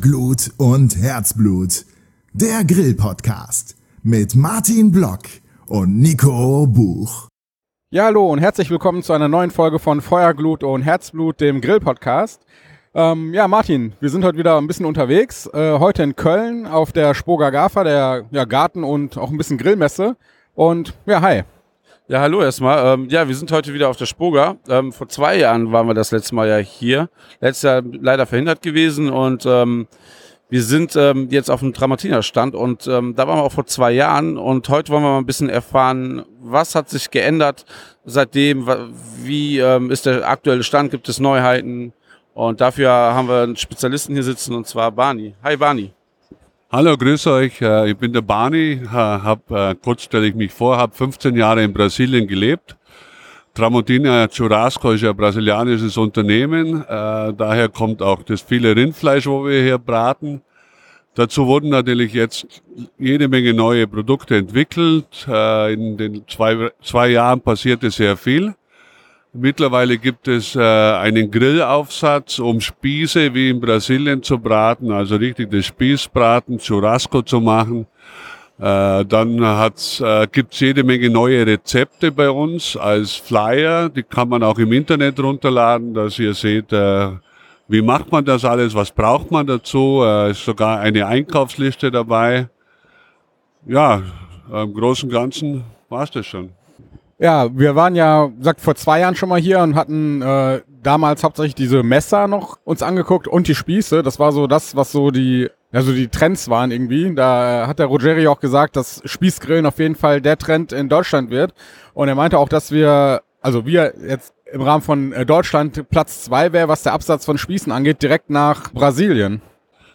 Glut und Herzblut. Der Grill-Podcast mit Martin Block und Nico Buch. Ja, hallo und herzlich willkommen zu einer neuen Folge von Feuerglut und Herzblut, dem Grill-Podcast. Ähm, ja, Martin, wir sind heute wieder ein bisschen unterwegs. Äh, heute in Köln auf der Spoga Gafa, der ja, Garten- und auch ein bisschen Grillmesse. Und ja, hi. Ja, hallo erstmal. Ähm, ja, wir sind heute wieder auf der Spoga. Ähm, vor zwei Jahren waren wir das letzte Mal ja hier. Letztes Jahr leider verhindert gewesen und ähm, wir sind ähm, jetzt auf dem Dramatiner-Stand und ähm, da waren wir auch vor zwei Jahren und heute wollen wir mal ein bisschen erfahren, was hat sich geändert seitdem, wie ähm, ist der aktuelle Stand, gibt es Neuheiten und dafür haben wir einen Spezialisten hier sitzen und zwar Barney. Hi Barney. Hallo, grüß euch. Äh, ich bin der Barney. Hab, äh, kurz stelle ich mich vor, habe 15 Jahre in Brasilien gelebt. Tramontina Churrasco ist ein brasilianisches Unternehmen. Äh, daher kommt auch das viele Rindfleisch, wo wir hier braten. Dazu wurden natürlich jetzt jede Menge neue Produkte entwickelt. In den zwei, zwei Jahren passierte sehr viel. Mittlerweile gibt es äh, einen Grillaufsatz, um Spieße wie in Brasilien zu braten, also richtig das Spießbraten, Churrasco zu machen. Äh, dann hat's, äh, gibt's jede Menge neue Rezepte bei uns als Flyer. Die kann man auch im Internet runterladen, dass ihr seht, äh, wie macht man das alles, was braucht man dazu. Äh, ist sogar eine Einkaufsliste dabei. Ja, im Großen und Ganzen war's das schon. Ja, wir waren ja, sagt vor zwei Jahren schon mal hier und hatten äh, damals hauptsächlich diese Messer noch uns angeguckt und die Spieße. Das war so das, was so die, also die Trends waren irgendwie. Da hat der Rogeri auch gesagt, dass Spießgrillen auf jeden Fall der Trend in Deutschland wird. Und er meinte auch, dass wir, also wir jetzt im Rahmen von äh, Deutschland Platz zwei wäre, was der Absatz von Spießen angeht, direkt nach Brasilien.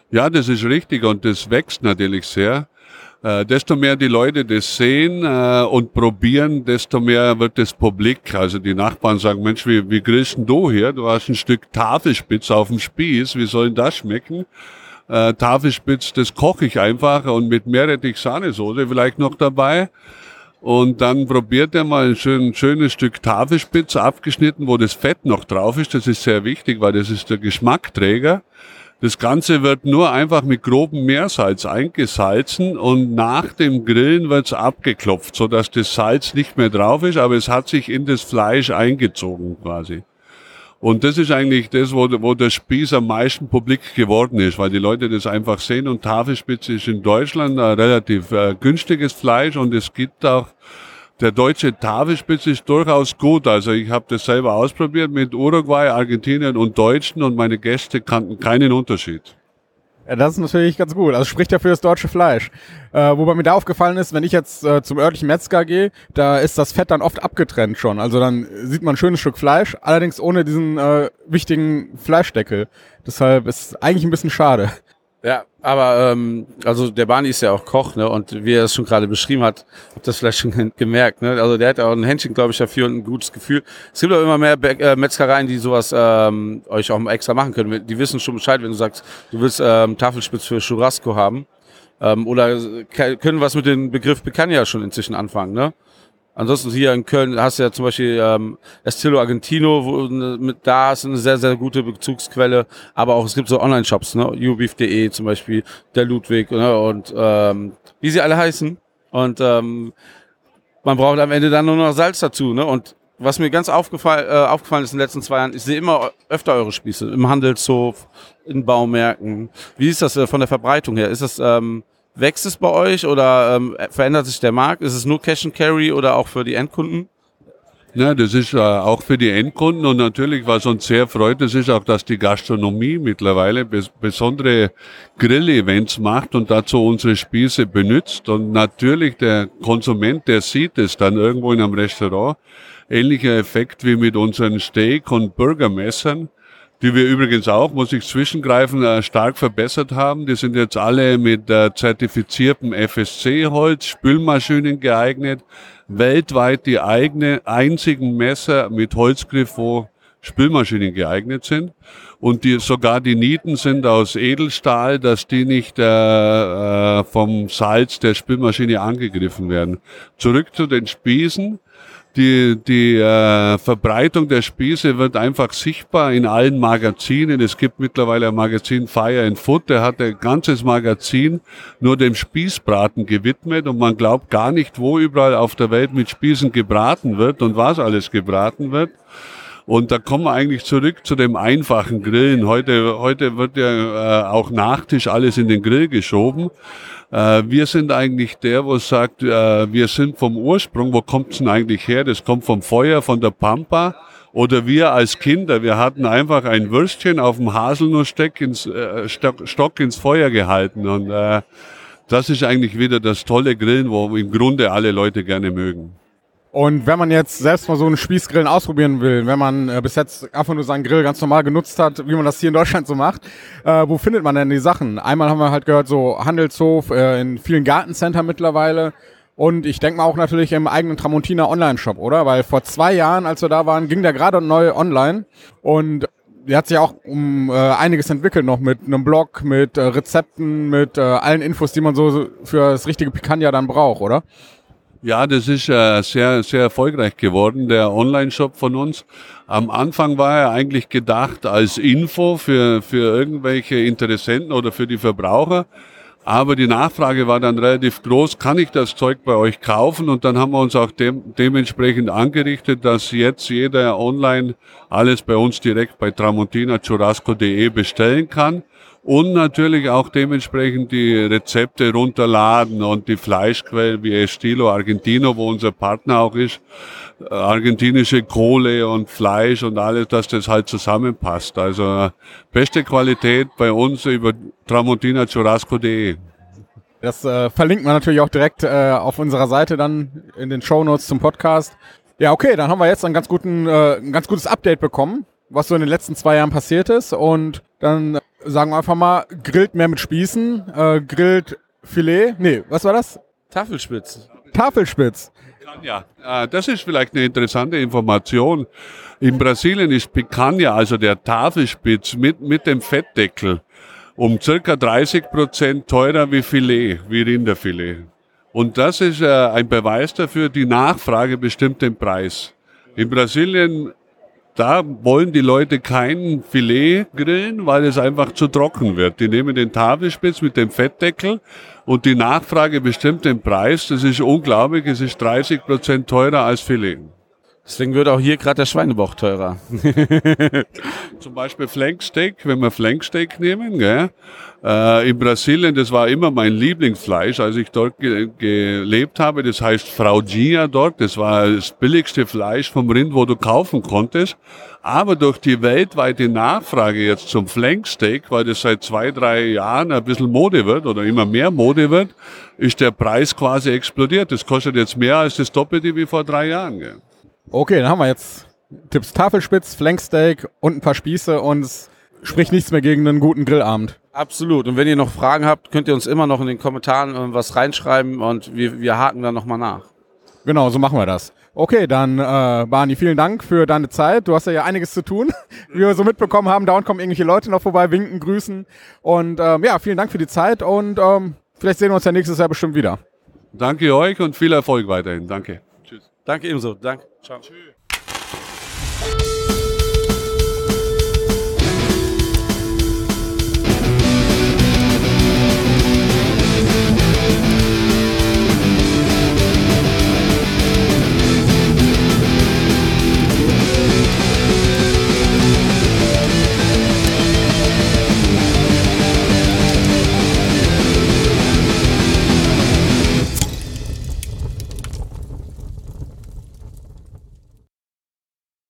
Ja, das ist richtig und das wächst natürlich sehr. Äh, desto mehr die Leute das sehen äh, und probieren, desto mehr wird das publik. Also die Nachbarn sagen, Mensch, wie, wie grillst du hier? Du hast ein Stück Tafelspitz auf dem Spieß, wie soll denn das schmecken? Äh, Tafelspitz, das koche ich einfach und mit Meerrettich-Sahnesoße vielleicht noch dabei. Und dann probiert er mal ein schön, schönes Stück Tafelspitz abgeschnitten, wo das Fett noch drauf ist. Das ist sehr wichtig, weil das ist der Geschmackträger. Das Ganze wird nur einfach mit grobem Meersalz eingesalzen und nach dem Grillen wird's abgeklopft, so dass das Salz nicht mehr drauf ist, aber es hat sich in das Fleisch eingezogen quasi. Und das ist eigentlich das, wo, wo der Spieß am meisten publik geworden ist, weil die Leute das einfach sehen und Tafelspitze ist in Deutschland ein relativ äh, günstiges Fleisch und es gibt auch der deutsche Tafelspitz ist durchaus gut. Also ich habe das selber ausprobiert mit Uruguay, Argentinien und Deutschen und meine Gäste kannten keinen Unterschied. Ja, das ist natürlich ganz gut. Also spricht ja für das deutsche Fleisch. Äh, wobei mir da aufgefallen ist, wenn ich jetzt äh, zum örtlichen Metzger gehe, da ist das Fett dann oft abgetrennt schon. Also dann sieht man ein schönes Stück Fleisch, allerdings ohne diesen äh, wichtigen Fleischdeckel. Deshalb ist eigentlich ein bisschen schade. Ja, aber ähm, also der Barney ist ja auch Koch, ne? Und wie er es schon gerade beschrieben hat, habt das vielleicht schon gemerkt, ne? Also der hat auch ein Händchen, glaube ich, dafür und ein gutes Gefühl. Es gibt auch immer mehr Be äh, Metzgereien, die sowas ähm, euch auch extra machen können. Die wissen schon Bescheid, wenn du sagst, du willst ähm, Tafelspitz für Churrasco haben. Ähm, oder können was mit dem Begriff Picanha schon inzwischen anfangen, ne? Ansonsten hier in Köln hast du ja zum Beispiel ähm, Estilo Argentino, wo ne, mit da ist eine sehr, sehr gute Bezugsquelle. Aber auch es gibt so Online-Shops, ne? ubeef.de zum Beispiel, der Ludwig ne? und ähm, wie sie alle heißen. Und ähm, man braucht am Ende dann nur noch Salz dazu. Ne? Und was mir ganz aufgefallen, äh, aufgefallen ist in den letzten zwei Jahren, ich sehe immer öfter eure Spieße im Handelshof, in Baumärkten. Wie ist das äh, von der Verbreitung her? Ist das ähm, Wächst es bei euch oder ähm, verändert sich der Markt? Ist es nur Cash and Carry oder auch für die Endkunden? Ja, das ist äh, auch für die Endkunden und natürlich, was uns sehr freut, das ist auch, dass die Gastronomie mittlerweile bes besondere Grill-Events macht und dazu unsere Spieße benutzt und natürlich der Konsument, der sieht es dann irgendwo in einem Restaurant. Ähnlicher Effekt wie mit unseren Steak- und Burgermessern die wir übrigens auch, muss ich zwischengreifen, äh, stark verbessert haben. Die sind jetzt alle mit äh, zertifiziertem FSC-Holz, Spülmaschinen geeignet, weltweit die eigene, einzigen Messer mit Holzgriff, wo Spülmaschinen geeignet sind. Und die, sogar die Nieten sind aus Edelstahl, dass die nicht äh, äh, vom Salz der Spülmaschine angegriffen werden. Zurück zu den Spießen. Die, die äh, Verbreitung der Spieße wird einfach sichtbar in allen Magazinen. Es gibt mittlerweile ein Magazin Fire and Food, der hat ein ganzes Magazin nur dem Spießbraten gewidmet und man glaubt gar nicht, wo überall auf der Welt mit Spießen gebraten wird und was alles gebraten wird. Und da kommen wir eigentlich zurück zu dem einfachen Grillen. Heute, heute wird ja äh, auch Nachtisch alles in den Grill geschoben. Äh, wir sind eigentlich der, wo sagt, äh, wir sind vom Ursprung, wo kommt's denn eigentlich her? Das kommt vom Feuer, von der Pampa. Oder wir als Kinder, wir hatten einfach ein Würstchen auf dem Haselnussstock ins, äh, Stock, ins Feuer gehalten. Und äh, das ist eigentlich wieder das tolle Grillen, wo im Grunde alle Leute gerne mögen. Und wenn man jetzt selbst mal so einen Spießgrillen ausprobieren will, wenn man äh, bis jetzt einfach nur seinen Grill ganz normal genutzt hat, wie man das hier in Deutschland so macht, äh, wo findet man denn die Sachen? Einmal haben wir halt gehört, so Handelshof, äh, in vielen Gartencenter mittlerweile. Und ich denke mal auch natürlich im eigenen Tramontina Online-Shop, oder? Weil vor zwei Jahren, als wir da waren, ging der gerade neu online. Und der hat sich auch um äh, einiges entwickelt noch mit einem Blog, mit äh, Rezepten, mit äh, allen Infos, die man so für das richtige Picanha dann braucht, oder? Ja, das ist äh, sehr, sehr erfolgreich geworden, der Online-Shop von uns. Am Anfang war er eigentlich gedacht als Info für, für irgendwelche Interessenten oder für die Verbraucher. Aber die Nachfrage war dann relativ groß, kann ich das Zeug bei euch kaufen? Und dann haben wir uns auch dem, dementsprechend angerichtet, dass jetzt jeder online alles bei uns direkt bei tramontinachurrasco.de bestellen kann und natürlich auch dementsprechend die Rezepte runterladen und die Fleischquellen wie Estilo Argentino, wo unser Partner auch ist, äh, argentinische Kohle und Fleisch und alles, dass das halt zusammenpasst. Also beste Qualität bei uns über tramontinachurrasco.de. Das äh, verlinkt man natürlich auch direkt äh, auf unserer Seite dann in den Show Notes zum Podcast. Ja, okay, dann haben wir jetzt einen ganz guten, äh, ein ganz gutes Update bekommen, was so in den letzten zwei Jahren passiert ist. Und dann sagen wir einfach mal, grillt mehr mit Spießen, äh, grillt Filet. Nee, was war das? Tafelspitz. Tafelspitz. Ja, äh, das ist vielleicht eine interessante Information. In Brasilien ist Picanha, also der Tafelspitz mit, mit dem Fettdeckel, um circa 30 Prozent teurer wie Filet, wie Rinderfilet. Und das ist äh, ein Beweis dafür, die Nachfrage bestimmt den Preis. In Brasilien da wollen die Leute kein Filet grillen, weil es einfach zu trocken wird. Die nehmen den Tafelspitz mit dem Fettdeckel und die Nachfrage bestimmt den Preis. Das ist unglaublich. Es ist 30 Prozent teurer als Filet. Deswegen wird auch hier gerade der Schweinebauch teurer. Zum Beispiel Flanksteak, wenn wir Flanksteak nehmen, gell? Äh, in Brasilien, das war immer mein Lieblingsfleisch, als ich dort ge gelebt habe. Das heißt Fraudia dort. Das war das billigste Fleisch vom Rind, wo du kaufen konntest. Aber durch die weltweite Nachfrage jetzt zum Flanksteak, weil das seit zwei, drei Jahren ein bisschen Mode wird oder immer mehr Mode wird, ist der Preis quasi explodiert. Das kostet jetzt mehr als das Doppelte wie vor drei Jahren. Gell? Okay, dann haben wir jetzt Tipps Tafelspitz, Flanksteak und ein paar Spieße und es spricht nichts mehr gegen einen guten Grillabend. Absolut. Und wenn ihr noch Fragen habt, könnt ihr uns immer noch in den Kommentaren was reinschreiben und wir, wir haken dann nochmal nach. Genau, so machen wir das. Okay, dann äh, Barney, vielen Dank für deine Zeit. Du hast ja, ja einiges zu tun, wie wir so mitbekommen haben. Dauernd kommen irgendwelche Leute noch vorbei, winken, grüßen. Und ähm, ja, vielen Dank für die Zeit und ähm, vielleicht sehen wir uns ja nächstes Jahr bestimmt wieder. Danke euch und viel Erfolg weiterhin. Danke. Danke ebenso. Danke. Ciao. Tschüss.